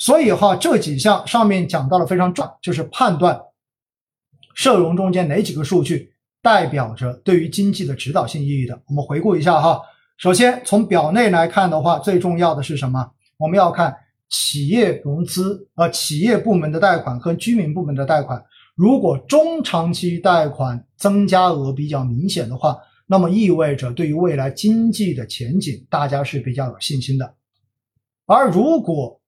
所以哈，这几项上面讲到了非常重，就是判断社融中间哪几个数据代表着对于经济的指导性意义的。我们回顾一下哈，首先从表内来看的话，最重要的是什么？我们要看企业融资，呃，企业部门的贷款和居民部门的贷款，如果中长期贷款增加额比较明显的话，那么意味着对于未来经济的前景，大家是比较有信心的。而如果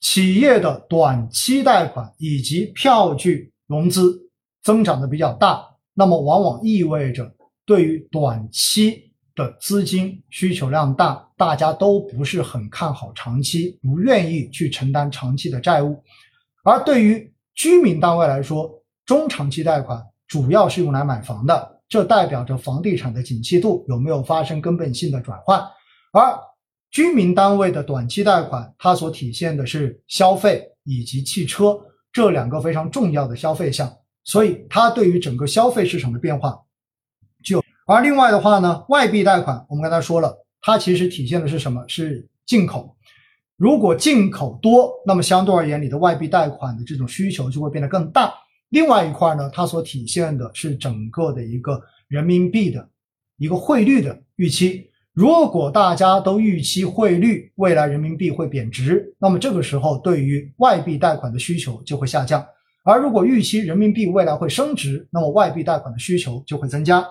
企业的短期贷款以及票据融资增长的比较大，那么往往意味着对于短期的资金需求量大，大家都不是很看好长期，不愿意去承担长期的债务。而对于居民单位来说，中长期贷款主要是用来买房的，这代表着房地产的景气度有没有发生根本性的转换，而。居民单位的短期贷款，它所体现的是消费以及汽车这两个非常重要的消费项，所以它对于整个消费市场的变化就。而另外的话呢，外币贷款，我们刚才说了，它其实体现的是什么？是进口。如果进口多，那么相对而言，你的外币贷款的这种需求就会变得更大。另外一块呢，它所体现的是整个的一个人民币的一个汇率的预期。如果大家都预期汇率未来人民币会贬值，那么这个时候对于外币贷款的需求就会下降；而如果预期人民币未来会升值，那么外币贷款的需求就会增加。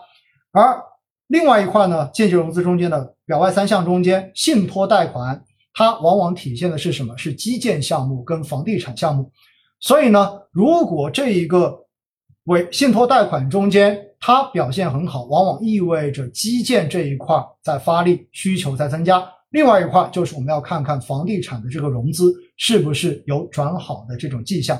而另外一块呢，间接融资中间的表外三项中间，信托贷款它往往体现的是什么？是基建项目跟房地产项目。所以呢，如果这一个为信托贷款中间。它表现很好，往往意味着基建这一块在发力，需求在增加。另外一块就是我们要看看房地产的这个融资是不是有转好的这种迹象。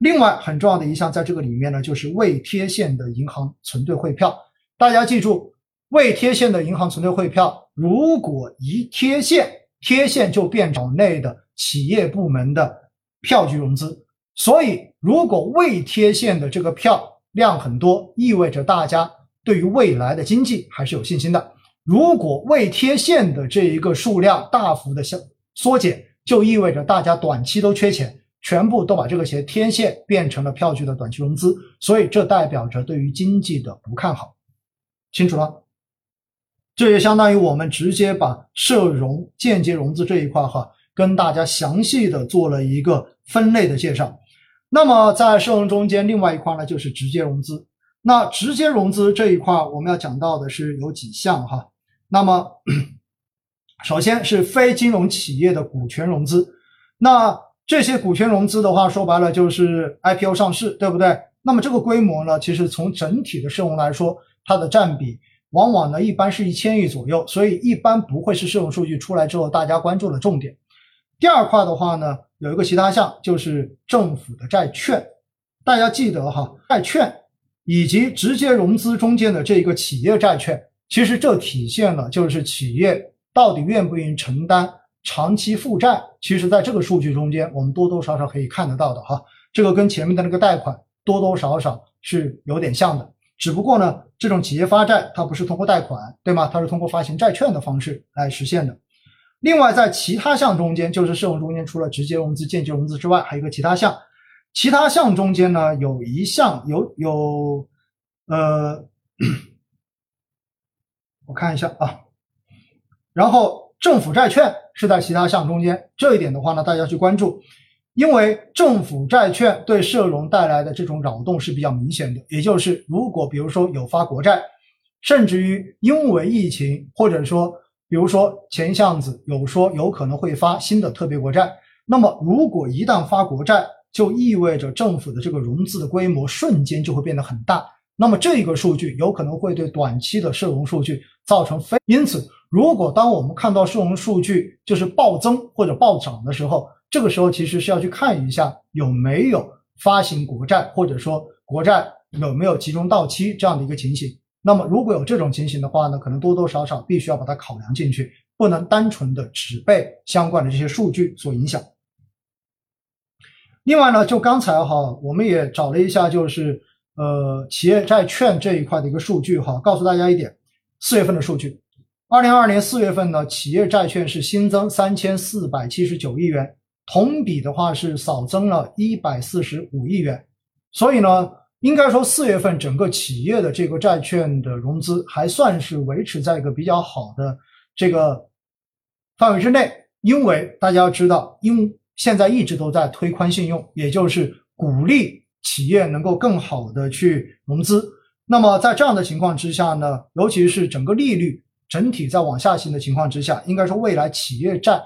另外很重要的一项在这个里面呢，就是未贴现的银行存兑汇票。大家记住，未贴现的银行存兑汇票，如果一贴现，贴现就变成内的企业部门的票据融资。所以，如果未贴现的这个票，量很多，意味着大家对于未来的经济还是有信心的。如果未贴现的这一个数量大幅的消缩减，就意味着大家短期都缺钱，全部都把这个钱贴现变成了票据的短期融资，所以这代表着对于经济的不看好。清楚了？这也相当于我们直接把社融间接融资这一块哈，跟大家详细的做了一个分类的介绍。那么在社融中间，另外一块呢就是直接融资。那直接融资这一块，我们要讲到的是有几项哈。那么首先是非金融企业的股权融资。那这些股权融资的话，说白了就是 IPO 上市，对不对？那么这个规模呢，其实从整体的社融来说，它的占比往往呢一般是一千亿左右，所以一般不会是社融数据出来之后大家关注的重点。第二块的话呢。有一个其他项，就是政府的债券，大家记得哈，债券以及直接融资中间的这一个企业债券，其实这体现了就是企业到底愿不愿意承担长期负债。其实，在这个数据中间，我们多多少少可以看得到的哈，这个跟前面的那个贷款多多少少是有点像的，只不过呢，这种企业发债它不是通过贷款，对吗？它是通过发行债券的方式来实现的。另外，在其他项中间，就是社融中间除了直接融资、间接融资之外，还有一个其他项。其他项中间呢，有一项有有，呃，我看一下啊。然后政府债券是在其他项中间，这一点的话呢，大家去关注，因为政府债券对社融带来的这种扰动是比较明显的。也就是，如果比如说有发国债，甚至于因为疫情或者说。比如说前项子有说有可能会发新的特别国债，那么如果一旦发国债，就意味着政府的这个融资的规模瞬间就会变得很大，那么这个数据有可能会对短期的社融数据造成非。因此，如果当我们看到社融数据就是暴增或者暴涨的时候，这个时候其实是要去看一下有没有发行国债，或者说国债有没有集中到期这样的一个情形。那么如果有这种情形的话呢，可能多多少少必须要把它考量进去，不能单纯的只被相关的这些数据所影响。另外呢，就刚才哈，我们也找了一下，就是呃企业债券这一块的一个数据哈，告诉大家一点，四月份的数据，二零二二年四月份呢，企业债券是新增三千四百七十九亿元，同比的话是少增了一百四十五亿元。所以呢，应该说四月份整个企业的这个债券的融资还算是维持在一个比较好的这个范围之内，因为大家要知道，因现在一直都在推宽信用，也就是鼓励企业能够更好的去融资。那么在这样的情况之下呢，尤其是整个利率整体在往下行的情况之下，应该说未来企业债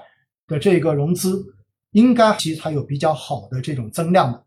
的这个融资应该其实还有比较好的这种增量的。